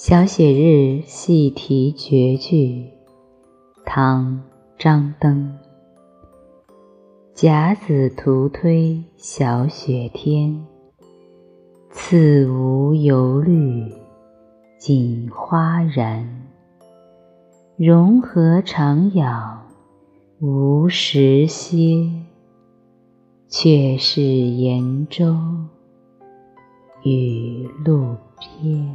小雪日细题绝句，唐·张灯。甲子徒推小雪天，次无油绿锦花然。融合长养无时歇，却是严州雨露偏。